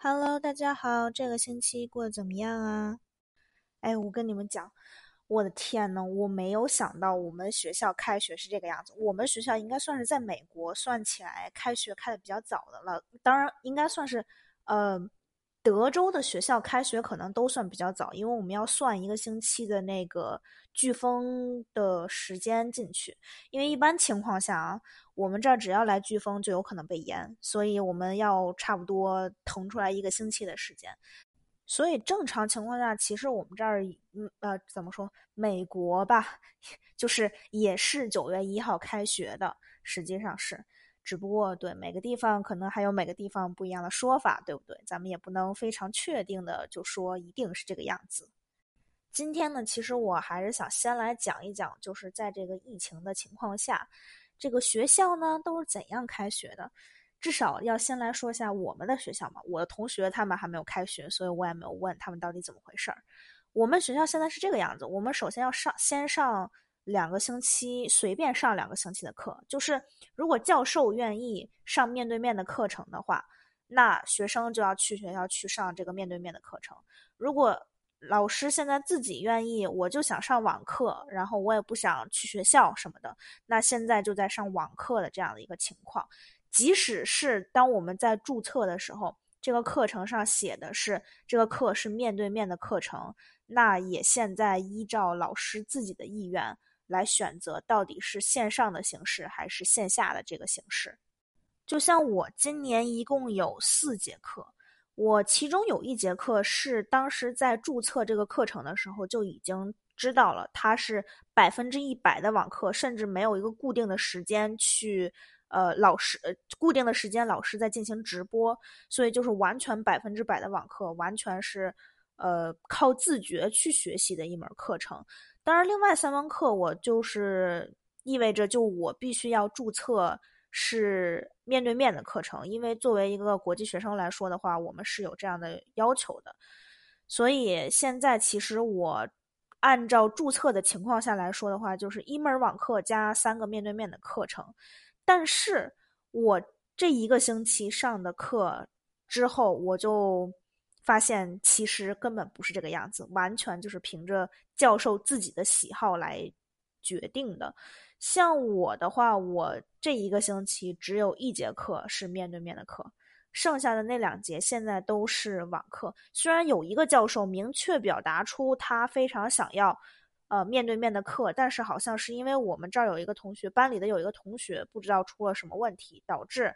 Hello，大家好，这个星期过得怎么样啊？哎，我跟你们讲，我的天呐，我没有想到我们学校开学是这个样子。我们学校应该算是在美国算起来开学开的比较早的了，当然应该算是，呃。德州的学校开学可能都算比较早，因为我们要算一个星期的那个飓风的时间进去。因为一般情况下啊，我们这儿只要来飓风就有可能被淹，所以我们要差不多腾出来一个星期的时间。所以正常情况下，其实我们这儿，嗯呃，怎么说？美国吧，就是也是九月一号开学的，实际上是。只不过，对每个地方可能还有每个地方不一样的说法，对不对？咱们也不能非常确定的就说一定是这个样子。今天呢，其实我还是想先来讲一讲，就是在这个疫情的情况下，这个学校呢都是怎样开学的。至少要先来说一下我们的学校嘛。我的同学他们还没有开学，所以我也没有问他们到底怎么回事儿。我们学校现在是这个样子，我们首先要上，先上。两个星期随便上两个星期的课，就是如果教授愿意上面对面的课程的话，那学生就要去学校去上这个面对面的课程。如果老师现在自己愿意，我就想上网课，然后我也不想去学校什么的，那现在就在上网课的这样的一个情况。即使是当我们在注册的时候，这个课程上写的是这个课是面对面的课程，那也现在依照老师自己的意愿。来选择到底是线上的形式还是线下的这个形式。就像我今年一共有四节课，我其中有一节课是当时在注册这个课程的时候就已经知道了，它是百分之一百的网课，甚至没有一个固定的时间去，呃，老师呃固定的时间老师在进行直播，所以就是完全百分之百的网课，完全是呃靠自觉去学习的一门课程。当然，另外三门课我就是意味着，就我必须要注册是面对面的课程，因为作为一个国际学生来说的话，我们是有这样的要求的。所以现在其实我按照注册的情况下来说的话，就是一门网课加三个面对面的课程。但是我这一个星期上的课之后，我就。发现其实根本不是这个样子，完全就是凭着教授自己的喜好来决定的。像我的话，我这一个星期只有一节课是面对面的课，剩下的那两节现在都是网课。虽然有一个教授明确表达出他非常想要呃面对面的课，但是好像是因为我们这儿有一个同学，班里的有一个同学不知道出了什么问题，导致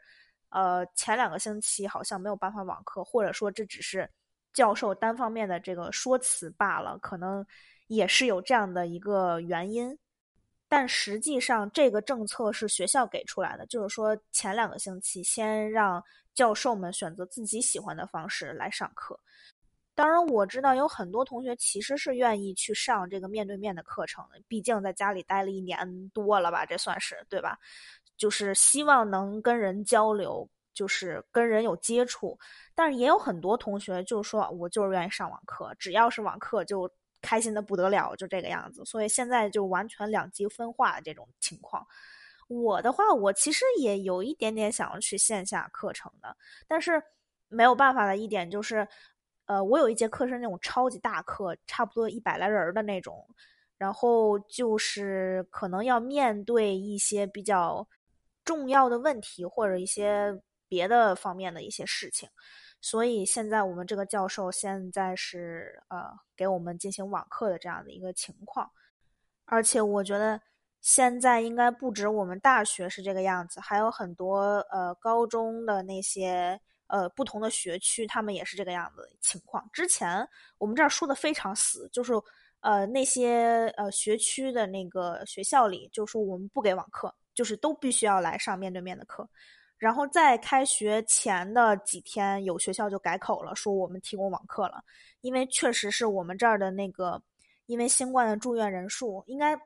呃前两个星期好像没有办法网课，或者说这只是。教授单方面的这个说辞罢了，可能也是有这样的一个原因，但实际上这个政策是学校给出来的，就是说前两个星期先让教授们选择自己喜欢的方式来上课。当然，我知道有很多同学其实是愿意去上这个面对面的课程的，毕竟在家里待了一年多了吧，这算是对吧？就是希望能跟人交流。就是跟人有接触，但是也有很多同学就是说我就是愿意上网课，只要是网课就开心的不得了，就这个样子。所以现在就完全两极分化这种情况。我的话，我其实也有一点点想要去线下课程的，但是没有办法的一点就是，呃，我有一节课是那种超级大课，差不多一百来人的那种，然后就是可能要面对一些比较重要的问题或者一些。别的方面的一些事情，所以现在我们这个教授现在是呃给我们进行网课的这样的一个情况，而且我觉得现在应该不止我们大学是这个样子，还有很多呃高中的那些呃不同的学区，他们也是这个样子情况。之前我们这儿说的非常死，就是呃那些呃学区的那个学校里就说我们不给网课，就是都必须要来上面对面的课。然后在开学前的几天，有学校就改口了，说我们提供网课了，因为确实是我们这儿的那个，因为新冠的住院人数应该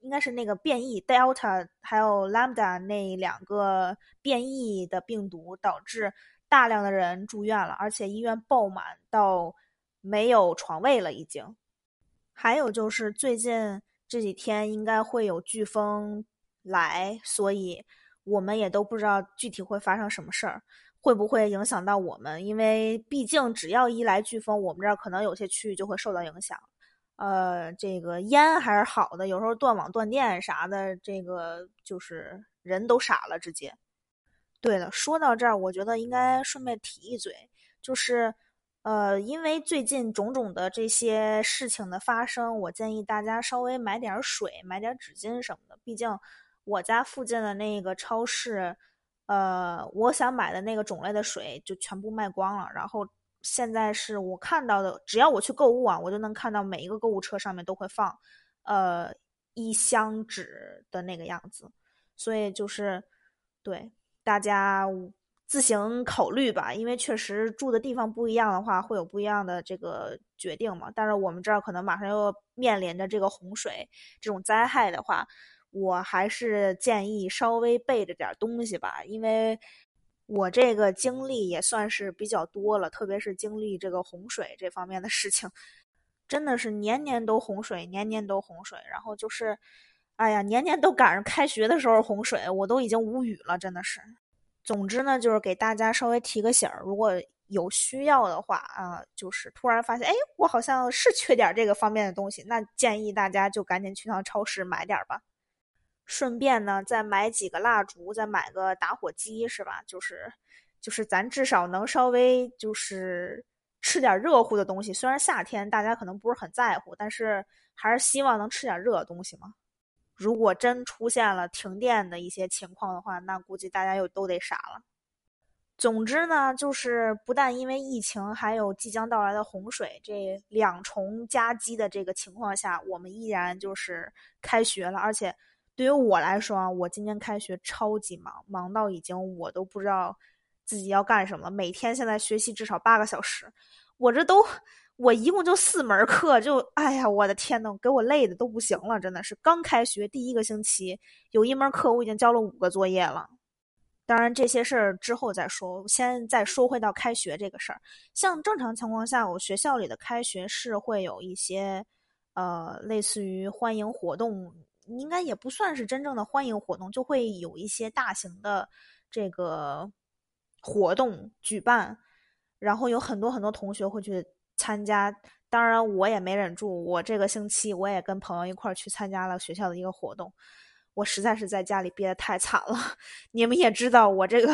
应该是那个变异 Delta 还有 Lambda 那两个变异的病毒导致大量的人住院了，而且医院爆满到没有床位了已经。还有就是最近这几天应该会有飓风来，所以。我们也都不知道具体会发生什么事儿。会不会影响到我们？因为毕竟只要一来飓风，我们这儿可能有些区域就会受到影响。呃，这个烟还是好的，有时候断网断电啥的，这个就是人都傻了，直接。对了，说到这儿，我觉得应该顺便提一嘴，就是，呃，因为最近种种的这些事情的发生，我建议大家稍微买点水，买点纸巾什么的。毕竟我家附近的那个超市，呃，我想买的那个种类的水就全部卖光了。然后现在是我看到的，只要我去购物啊，我就能看到每一个购物车上面都会放，呃，一箱纸的那个样子。所以就是，对。大家自行考虑吧，因为确实住的地方不一样的话，会有不一样的这个决定嘛。但是我们这儿可能马上又面临着这个洪水这种灾害的话，我还是建议稍微备着点东西吧，因为我这个经历也算是比较多了，特别是经历这个洪水这方面的事情，真的是年年都洪水，年年都洪水，然后就是。哎呀，年年都赶上开学的时候洪水，我都已经无语了，真的是。总之呢，就是给大家稍微提个醒儿，如果有需要的话啊，就是突然发现，哎，我好像是缺点这个方面的东西，那建议大家就赶紧去趟超市买点吧。顺便呢，再买几个蜡烛，再买个打火机，是吧？就是，就是咱至少能稍微就是吃点热乎的东西。虽然夏天大家可能不是很在乎，但是还是希望能吃点热的东西嘛。如果真出现了停电的一些情况的话，那估计大家又都得傻了。总之呢，就是不但因为疫情，还有即将到来的洪水这两重夹击的这个情况下，我们依然就是开学了。而且对于我来说啊，我今年开学超级忙，忙到已经我都不知道自己要干什么。每天现在学习至少八个小时，我这都。我一共就四门课，就哎呀，我的天呐，给我累的都不行了，真的是。刚开学第一个星期，有一门课我已经交了五个作业了。当然这些事儿之后再说，先再说回到开学这个事儿。像正常情况下，我学校里的开学是会有一些，呃，类似于欢迎活动，应该也不算是真正的欢迎活动，就会有一些大型的这个活动举办，然后有很多很多同学会去。参加，当然我也没忍住，我这个星期我也跟朋友一块儿去参加了学校的一个活动，我实在是在家里憋得太惨了。你们也知道我这个，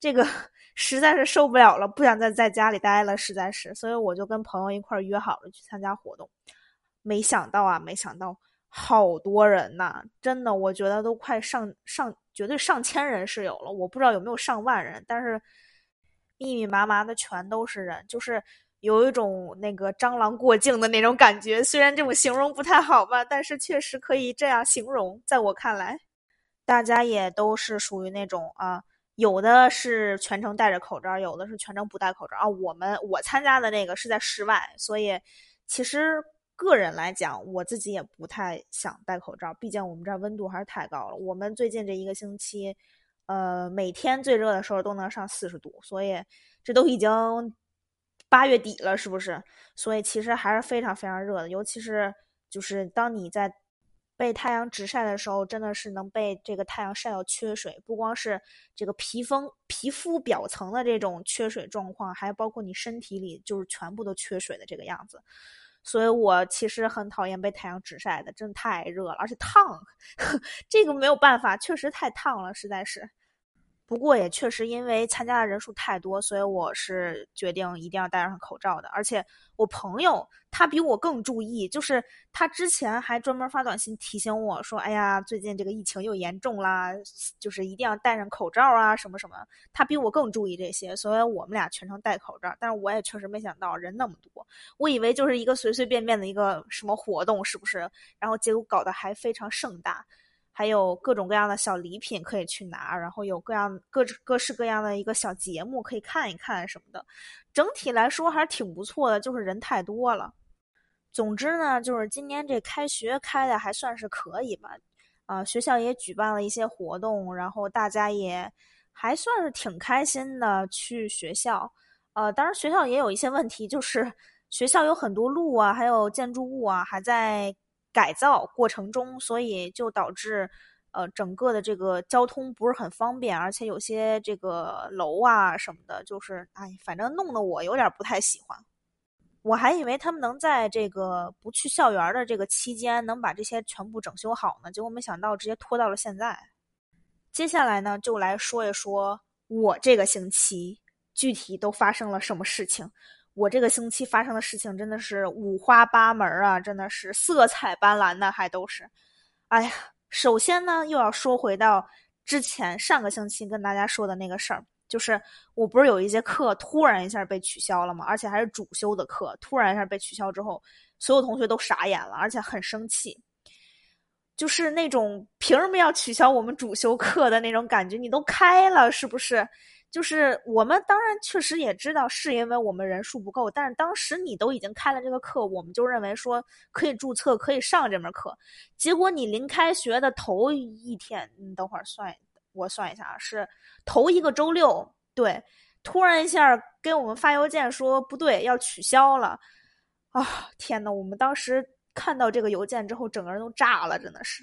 这个实在是受不了了，不想再在家里待了，实在是，所以我就跟朋友一块儿约好了去参加活动。没想到啊，没想到好多人呐，真的，我觉得都快上上，绝对上千人是有了，我不知道有没有上万人，但是密密麻麻的全都是人，就是。有一种那个蟑螂过境的那种感觉，虽然这种形容不太好吧，但是确实可以这样形容。在我看来，大家也都是属于那种啊，有的是全程戴着口罩，有的是全程不戴口罩啊。我们我参加的那个是在室外，所以其实个人来讲，我自己也不太想戴口罩，毕竟我们这儿温度还是太高了。我们最近这一个星期，呃，每天最热的时候都能上四十度，所以这都已经。八月底了，是不是？所以其实还是非常非常热的，尤其是就是当你在被太阳直晒的时候，真的是能被这个太阳晒到缺水，不光是这个皮肤皮肤表层的这种缺水状况，还包括你身体里就是全部都缺水的这个样子。所以我其实很讨厌被太阳直晒的，真的太热了，而且烫，这个没有办法，确实太烫了，实在是。不过也确实因为参加的人数太多，所以我是决定一定要戴上口罩的。而且我朋友他比我更注意，就是他之前还专门发短信提醒我说：“哎呀，最近这个疫情又严重啦，就是一定要戴上口罩啊，什么什么。”他比我更注意这些，所以我们俩全程戴口罩。但是我也确实没想到人那么多，我以为就是一个随随便便的一个什么活动，是不是？然后结果搞得还非常盛大。还有各种各样的小礼品可以去拿，然后有各样各各式各样的一个小节目可以看一看什么的，整体来说还是挺不错的，就是人太多了。总之呢，就是今年这开学开的还算是可以吧，啊，学校也举办了一些活动，然后大家也还算是挺开心的去学校。呃，当然学校也有一些问题，就是学校有很多路啊，还有建筑物啊还在。改造过程中，所以就导致，呃，整个的这个交通不是很方便，而且有些这个楼啊什么的，就是哎，反正弄得我有点不太喜欢。我还以为他们能在这个不去校园的这个期间能把这些全部整修好呢，结果没想到直接拖到了现在。接下来呢，就来说一说我这个星期具体都发生了什么事情。我这个星期发生的事情真的是五花八门啊，真的是色彩斑斓的，还都是。哎呀，首先呢，又要说回到之前上个星期跟大家说的那个事儿。就是我不是有一节课突然一下被取消了吗？而且还是主修的课，突然一下被取消之后，所有同学都傻眼了，而且很生气，就是那种凭什么要取消我们主修课的那种感觉？你都开了是不是？就是我们当然确实也知道是因为我们人数不够，但是当时你都已经开了这个课，我们就认为说可以注册可以上这门课，结果你临开学的头一天，你等会儿算。我算一下啊，是头一个周六，对，突然一下给我们发邮件说不对，要取消了，啊，天呐，我们当时看到这个邮件之后，整个人都炸了，真的是。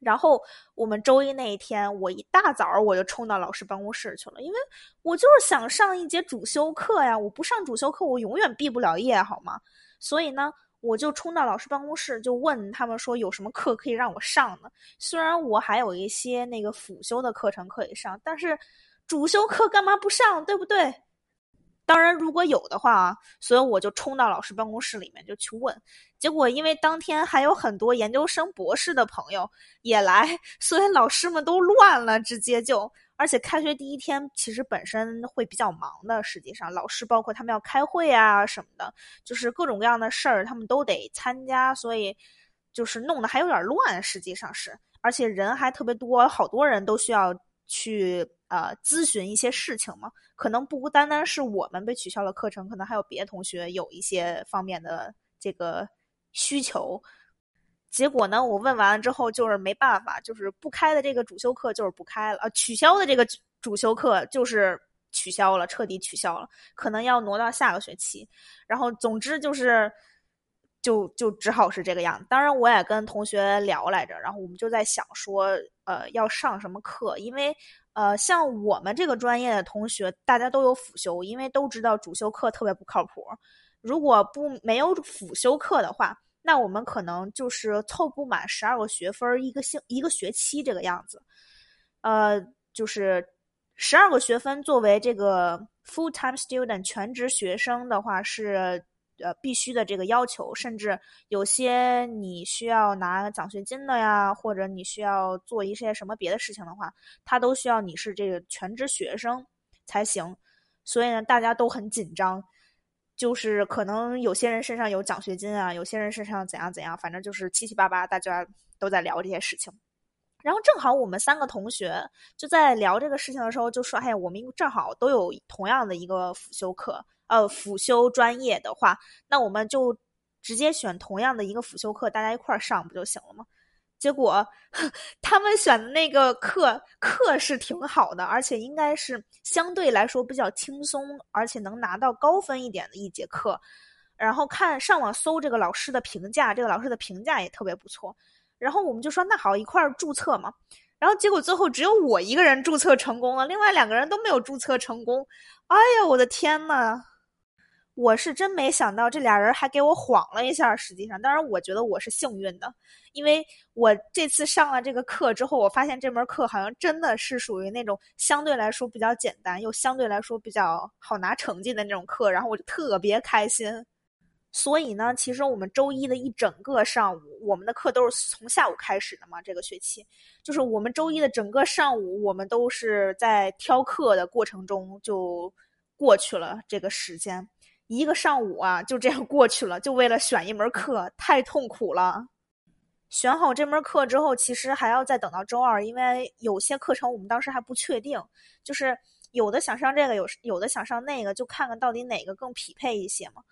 然后我们周一那一天，我一大早我就冲到老师办公室去了，因为我就是想上一节主修课呀，我不上主修课，我永远毕不了业，好吗？所以呢。我就冲到老师办公室，就问他们说有什么课可以让我上呢？虽然我还有一些那个辅修的课程可以上，但是主修课干嘛不上？对不对？当然，如果有的话啊，所以我就冲到老师办公室里面就去问。结果因为当天还有很多研究生、博士的朋友也来，所以老师们都乱了，直接就。而且开学第一天，其实本身会比较忙的。实际上，老师包括他们要开会啊什么的，就是各种各样的事儿，他们都得参加，所以就是弄得还有点乱。实际上是，而且人还特别多，好多人都需要去呃咨询一些事情嘛。可能不单单是我们被取消了课程，可能还有别的同学有一些方面的这个需求。结果呢？我问完了之后，就是没办法，就是不开的这个主修课就是不开了，呃，取消的这个主修课就是取消了，彻底取消了，可能要挪到下个学期。然后，总之就是，就就只好是这个样子。当然，我也跟同学聊来着，然后我们就在想说，呃，要上什么课？因为，呃，像我们这个专业的同学，大家都有辅修，因为都知道主修课特别不靠谱。如果不没有辅修课的话，那我们可能就是凑不满十二个学分一个星一个学期这个样子，呃，就是十二个学分作为这个 full time student 全职学生的话是呃必须的这个要求，甚至有些你需要拿奖学金的呀，或者你需要做一些什么别的事情的话，他都需要你是这个全职学生才行，所以呢，大家都很紧张。就是可能有些人身上有奖学金啊，有些人身上怎样怎样，反正就是七七八八，大家都在聊这些事情。然后正好我们三个同学就在聊这个事情的时候，就说：“哎呀，我们正好都有同样的一个辅修课，呃，辅修专业的话，那我们就直接选同样的一个辅修课，大家一块儿上不就行了吗？”结果，他们选的那个课课是挺好的，而且应该是相对来说比较轻松，而且能拿到高分一点的一节课。然后看上网搜这个老师的评价，这个老师的评价也特别不错。然后我们就说那好，一块儿注册嘛。然后结果最后只有我一个人注册成功了，另外两个人都没有注册成功。哎呀，我的天呐！我是真没想到这俩人还给我晃了一下。实际上，当然我觉得我是幸运的，因为我这次上了这个课之后，我发现这门课好像真的是属于那种相对来说比较简单，又相对来说比较好拿成绩的那种课，然后我就特别开心。所以呢，其实我们周一的一整个上午，我们的课都是从下午开始的嘛。这个学期，就是我们周一的整个上午，我们都是在挑课的过程中就过去了这个时间。一个上午啊，就这样过去了，就为了选一门课，太痛苦了。选好这门课之后，其实还要再等到周二，因为有些课程我们当时还不确定，就是有的想上这个，有有的想上那个，就看看到底哪个更匹配一些嘛。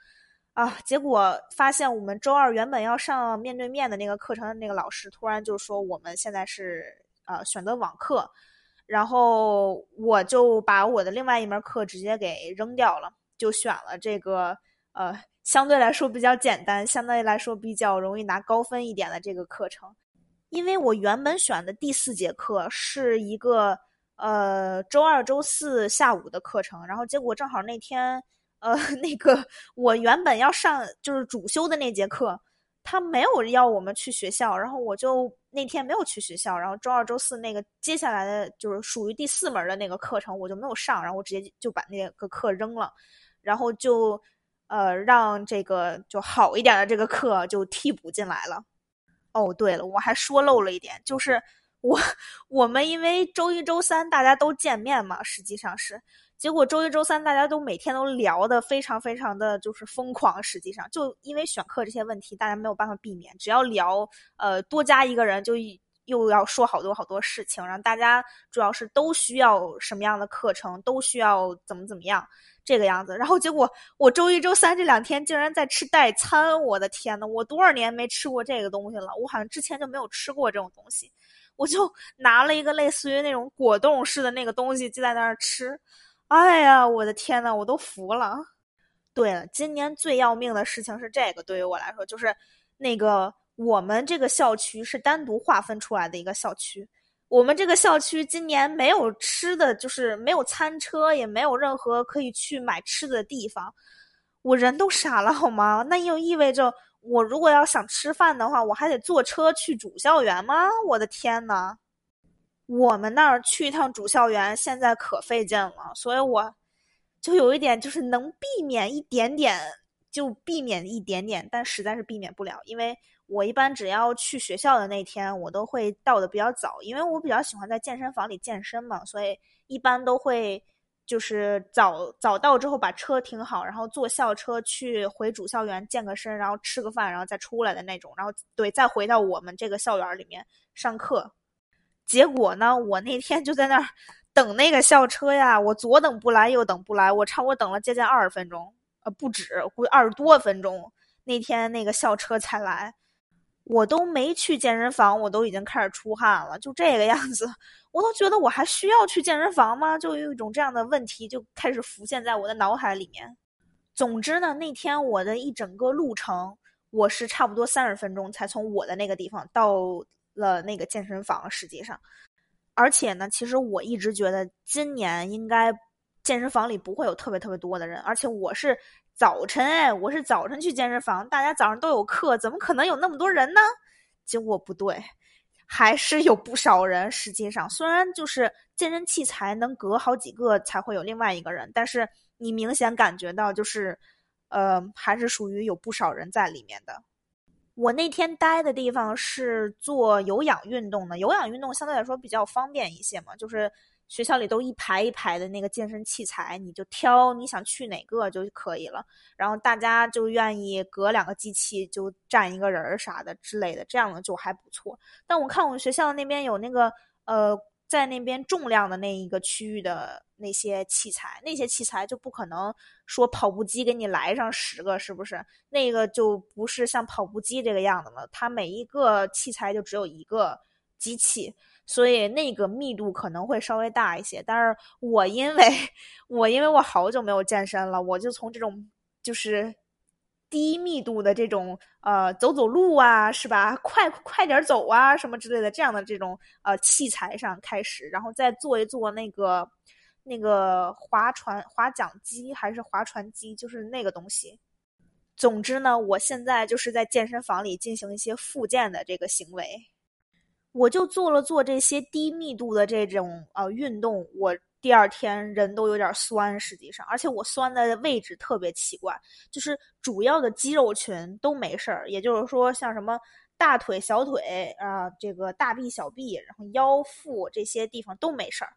啊，结果发现我们周二原本要上面对面的那个课程的那个老师，突然就说我们现在是呃选择网课，然后我就把我的另外一门课直接给扔掉了。就选了这个，呃，相对来说比较简单，相对来说比较容易拿高分一点的这个课程，因为我原本选的第四节课是一个呃周二、周四下午的课程，然后结果正好那天呃 那个我原本要上就是主修的那节课，他没有要我们去学校，然后我就那天没有去学校，然后周二、周四那个接下来的就是属于第四门的那个课程我就没有上，然后我直接就把那个课扔了，然后就。呃，让这个就好一点的这个课就替补进来了。哦，对了，我还说漏了一点，就是我我们因为周一周三大家都见面嘛，实际上是，结果周一周三大家都每天都聊的非常非常的就是疯狂。实际上，就因为选课这些问题，大家没有办法避免，只要聊，呃，多加一个人就又要说好多好多事情，然后大家主要是都需要什么样的课程，都需要怎么怎么样。这个样子，然后结果我周一、周三这两天竟然在吃代餐，我的天呐，我多少年没吃过这个东西了？我好像之前就没有吃过这种东西，我就拿了一个类似于那种果冻似的那个东西就在那儿吃。哎呀，我的天呐，我都服了。对了，今年最要命的事情是这个，对于我来说，就是那个我们这个校区是单独划分出来的一个校区。我们这个校区今年没有吃的，就是没有餐车，也没有任何可以去买吃的地方。我人都傻了，好吗？那又意味着我如果要想吃饭的话，我还得坐车去主校园吗？我的天呐！我们那儿去一趟主校园现在可费劲了，所以我就有一点就是能避免一点点就避免一点点，但实在是避免不了，因为。我一般只要去学校的那天，我都会到的比较早，因为我比较喜欢在健身房里健身嘛，所以一般都会就是早早到之后把车停好，然后坐校车去回主校园健个身，然后吃个饭，然后再出来的那种，然后对，再回到我们这个校园里面上课。结果呢，我那天就在那儿 等那个校车呀，我左等不来，右等不来，我差不多等了接近二十分钟，呃，不止，估计二十多分钟，那天那个校车才来。我都没去健身房，我都已经开始出汗了，就这个样子，我都觉得我还需要去健身房吗？就有一种这样的问题就开始浮现在我的脑海里面。总之呢，那天我的一整个路程，我是差不多三十分钟才从我的那个地方到了那个健身房。实际上，而且呢，其实我一直觉得今年应该健身房里不会有特别特别多的人，而且我是。早晨哎，我是早晨去健身房，大家早上都有课，怎么可能有那么多人呢？结果不对，还是有不少人。实际上，虽然就是健身器材能隔好几个才会有另外一个人，但是你明显感觉到就是，呃，还是属于有不少人在里面的。我那天待的地方是做有氧运动的，有氧运动相对来说比较方便一些嘛，就是。学校里都一排一排的那个健身器材，你就挑你想去哪个就可以了。然后大家就愿意隔两个机器就站一个人儿啥的之类的，这样的就还不错。但我看我们学校那边有那个呃，在那边重量的那一个区域的那些器材，那些器材就不可能说跑步机给你来上十个，是不是？那个就不是像跑步机这个样子了，它每一个器材就只有一个机器。所以那个密度可能会稍微大一些，但是我因为我因为我好久没有健身了，我就从这种就是低密度的这种呃走走路啊，是吧？快快点走啊，什么之类的这样的这种呃器材上开始，然后再做一做那个那个划船划桨机还是划船机，就是那个东西。总之呢，我现在就是在健身房里进行一些复健的这个行为。我就做了做这些低密度的这种呃运动，我第二天人都有点酸，实际上，而且我酸的位置特别奇怪，就是主要的肌肉群都没事儿，也就是说像什么大腿、小腿啊，这个大臂、小臂，然后腰腹这些地方都没事儿。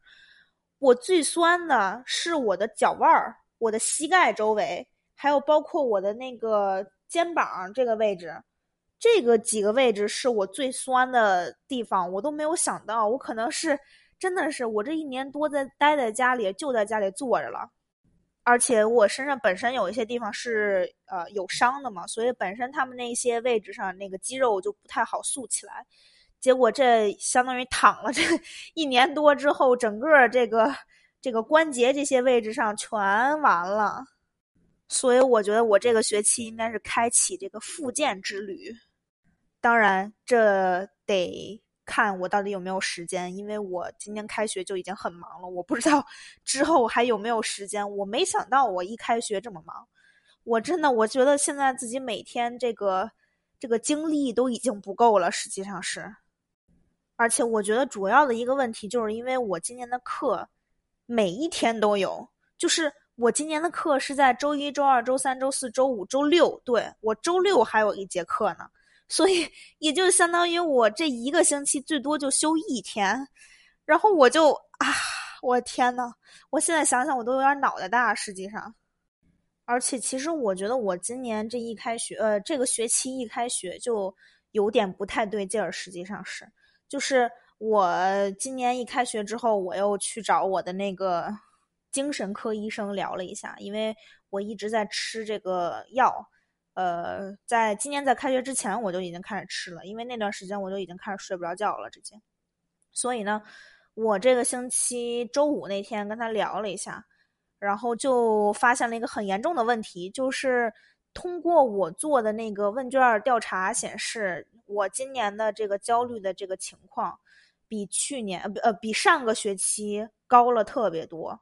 我最酸的是我的脚腕儿、我的膝盖周围，还有包括我的那个肩膀这个位置。这个几个位置是我最酸的地方，我都没有想到，我可能是真的是我这一年多在待在家里，就在家里坐着了，而且我身上本身有一些地方是呃有伤的嘛，所以本身他们那些位置上那个肌肉就不太好塑起来，结果这相当于躺了这一年多之后，整个这个这个关节这些位置上全完了。所以我觉得我这个学期应该是开启这个复健之旅，当然这得看我到底有没有时间，因为我今年开学就已经很忙了，我不知道之后还有没有时间。我没想到我一开学这么忙，我真的我觉得现在自己每天这个这个精力都已经不够了，实际上是。而且我觉得主要的一个问题就是因为我今年的课每一天都有，就是我今年的课是在周一、周二、周三、周四周五、周六，对我周六还有一节课呢。所以，也就相当于我这一个星期最多就休一天，然后我就啊，我天呐，我现在想想我都有点脑袋大。实际上，而且其实我觉得我今年这一开学，呃，这个学期一开学就有点不太对劲儿。实际上是，就是我今年一开学之后，我又去找我的那个精神科医生聊了一下，因为我一直在吃这个药。呃，在今年在开学之前，我就已经开始吃了，因为那段时间我就已经开始睡不着觉了，直接。所以呢，我这个星期周五那天跟他聊了一下，然后就发现了一个很严重的问题，就是通过我做的那个问卷调查显示，我今年的这个焦虑的这个情况，比去年呃呃比上个学期高了特别多。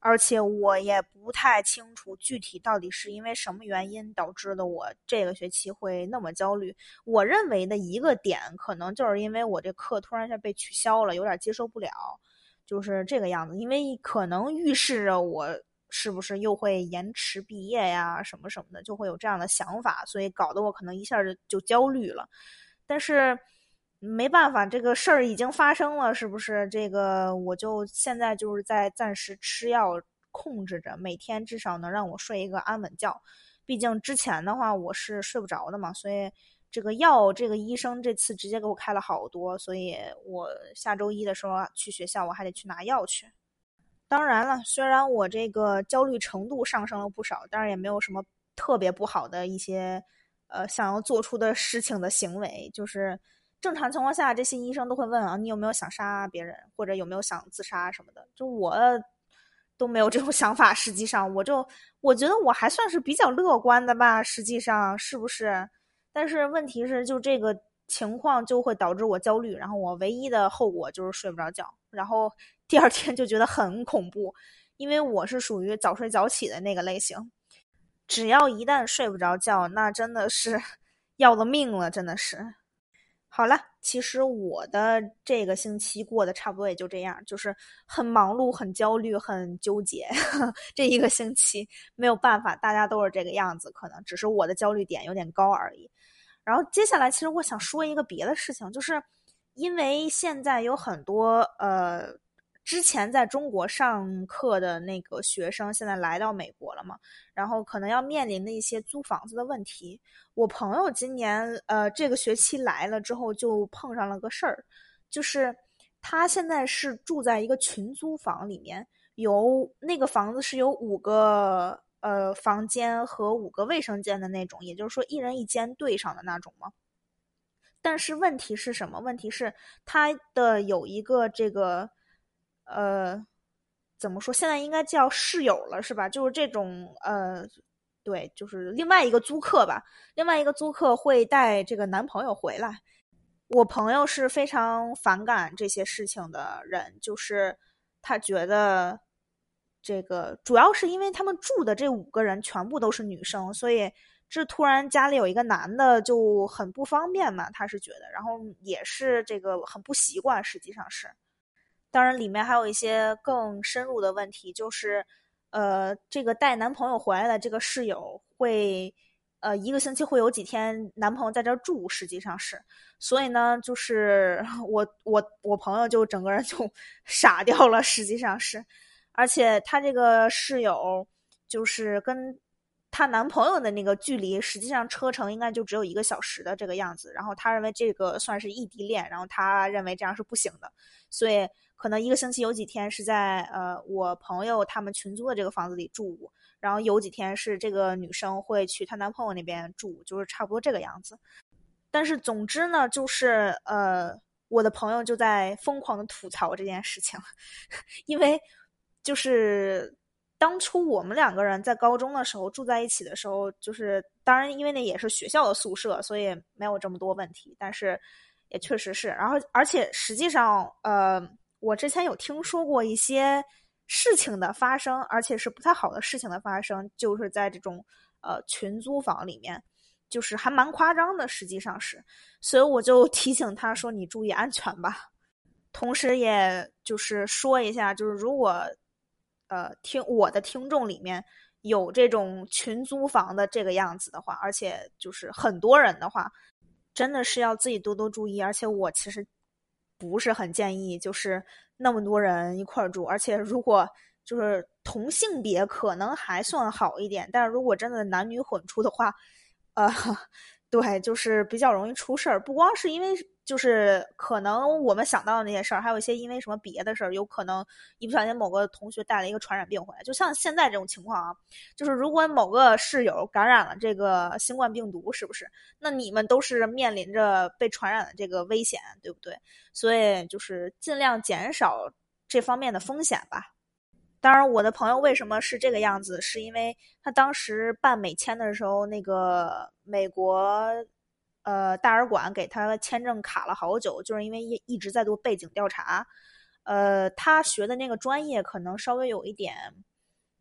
而且我也不太清楚具体到底是因为什么原因导致的，我这个学期会那么焦虑。我认为的一个点，可能就是因为我这课突然间被取消了，有点接受不了，就是这个样子。因为可能预示着我是不是又会延迟毕业呀，什么什么的，就会有这样的想法，所以搞得我可能一下就就焦虑了。但是。没办法，这个事儿已经发生了，是不是？这个我就现在就是在暂时吃药控制着，每天至少能让我睡一个安稳觉。毕竟之前的话我是睡不着的嘛，所以这个药，这个医生这次直接给我开了好多，所以我下周一的时候去学校，我还得去拿药去。当然了，虽然我这个焦虑程度上升了不少，但是也没有什么特别不好的一些呃想要做出的事情的行为，就是。正常情况下，这些医生都会问啊，你有没有想杀别人，或者有没有想自杀什么的。就我都没有这种 想法。实际上，我就我觉得我还算是比较乐观的吧。实际上是不是？但是问题是，就这个情况就会导致我焦虑，然后我唯一的后果就是睡不着觉，然后第二天就觉得很恐怖，因为我是属于早睡早起的那个类型，只要一旦睡不着觉，那真的是 要了命了，真的是。好了，其实我的这个星期过得差不多也就这样，就是很忙碌、很焦虑、很纠结。这一个星期没有办法，大家都是这个样子，可能只是我的焦虑点有点高而已。然后接下来，其实我想说一个别的事情，就是因为现在有很多呃。之前在中国上课的那个学生，现在来到美国了嘛？然后可能要面临的一些租房子的问题。我朋友今年呃这个学期来了之后，就碰上了个事儿，就是他现在是住在一个群租房里面，有那个房子是有五个呃房间和五个卫生间的那种，也就是说一人一间对上的那种嘛。但是问题是什么？问题是他的有一个这个。呃，怎么说？现在应该叫室友了，是吧？就是这种呃，对，就是另外一个租客吧。另外一个租客会带这个男朋友回来。我朋友是非常反感这些事情的人，就是他觉得这个主要是因为他们住的这五个人全部都是女生，所以这突然家里有一个男的就很不方便嘛。他是觉得，然后也是这个很不习惯，实际上是。当然，里面还有一些更深入的问题，就是，呃，这个带男朋友回来的这个室友会，呃，一个星期会有几天男朋友在这住，实际上是，所以呢，就是 我我我朋友就整个人就 傻掉了，实际上是，而且他这个室友就是跟她男朋友的那个距离，实际上车程应该就只有一个小时的这个样子，然后她认为这个算是异地恋，然后她认为这样是不行的，所以。可能一个星期有几天是在呃我朋友他们群租的这个房子里住，然后有几天是这个女生会去她男朋友那边住，就是差不多这个样子。但是总之呢，就是呃我的朋友就在疯狂的吐槽这件事情，因为就是当初我们两个人在高中的时候住在一起的时候，就是当然因为那也是学校的宿舍，所以没有这么多问题，但是。也确实是。然后，而且实际上，呃，我之前有听说过一些事情的发生，而且是不太好的事情的发生，就是在这种呃群租房里面，就是还蛮夸张的，实际上是。所以我就提醒他说：“你注意安全吧。”同时，也就是说一下，就是如果呃听我的听众里面。有这种群租房的这个样子的话，而且就是很多人的话，真的是要自己多多注意。而且我其实不是很建议，就是那么多人一块儿住。而且如果就是同性别，可能还算好一点，但是如果真的男女混住的话，呃，对，就是比较容易出事儿。不光是因为。就是可能我们想到的那些事儿，还有一些因为什么别的事儿，有可能一不小心某个同学带了一个传染病回来。就像现在这种情况啊，就是如果某个室友感染了这个新冠病毒，是不是？那你们都是面临着被传染的这个危险，对不对？所以就是尽量减少这方面的风险吧。当然，我的朋友为什么是这个样子，是因为他当时办美签的时候，那个美国。呃，大使馆给他签证卡了好久，就是因为一一直在做背景调查。呃，他学的那个专业可能稍微有一点，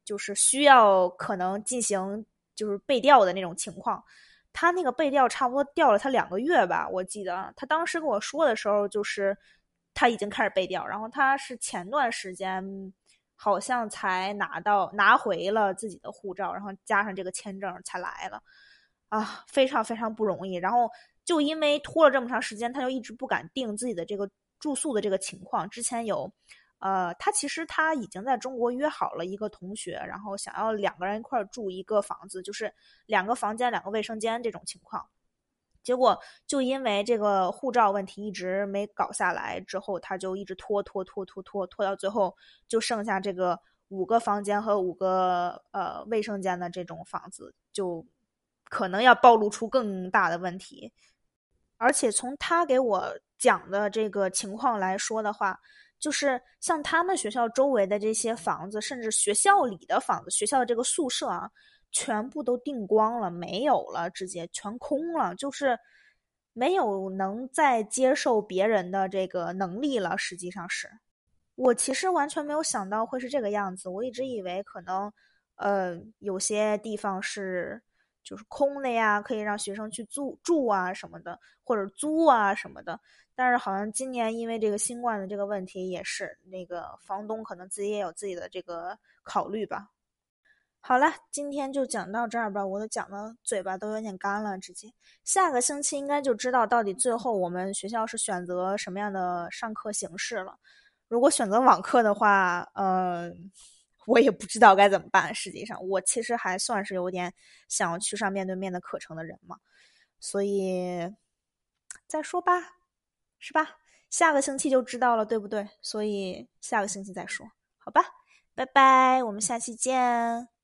就是需要可能进行就是背调的那种情况。他那个背调差不多调了他两个月吧，我记得他当时跟我说的时候，就是他已经开始背调，然后他是前段时间好像才拿到拿回了自己的护照，然后加上这个签证才来了。啊，非常非常不容易。然后就因为拖了这么长时间，他就一直不敢定自己的这个住宿的这个情况。之前有，呃，他其实他已经在中国约好了一个同学，然后想要两个人一块住一个房子，就是两个房间、两个卫生间这种情况。结果就因为这个护照问题一直没搞下来，之后他就一直拖拖拖拖拖拖到最后就剩下这个五个房间和五个呃卫生间的这种房子就。可能要暴露出更大的问题，而且从他给我讲的这个情况来说的话，就是像他们学校周围的这些房子，甚至学校里的房子，学校的这个宿舍啊，全部都订光了，没有了，直接全空了，就是没有能再接受别人的这个能力了。实际上是我其实完全没有想到会是这个样子，我一直以为可能呃有些地方是。就是空的呀，可以让学生去住住啊什么的，或者租啊什么的。但是好像今年因为这个新冠的这个问题，也是那个房东可能自己也有自己的这个考虑吧。好了，今天就讲到这儿吧，我都讲的嘴巴都有点干了，直接。下个星期应该就知道到底最后我们学校是选择什么样的上课形式了。如果选择网课的话，嗯。我也不知道该怎么办。实际上，我其实还算是有点想要去上面对面的课程的人嘛，所以再说吧，是吧？下个星期就知道了，对不对？所以下个星期再说，好吧？拜拜，我们下期见。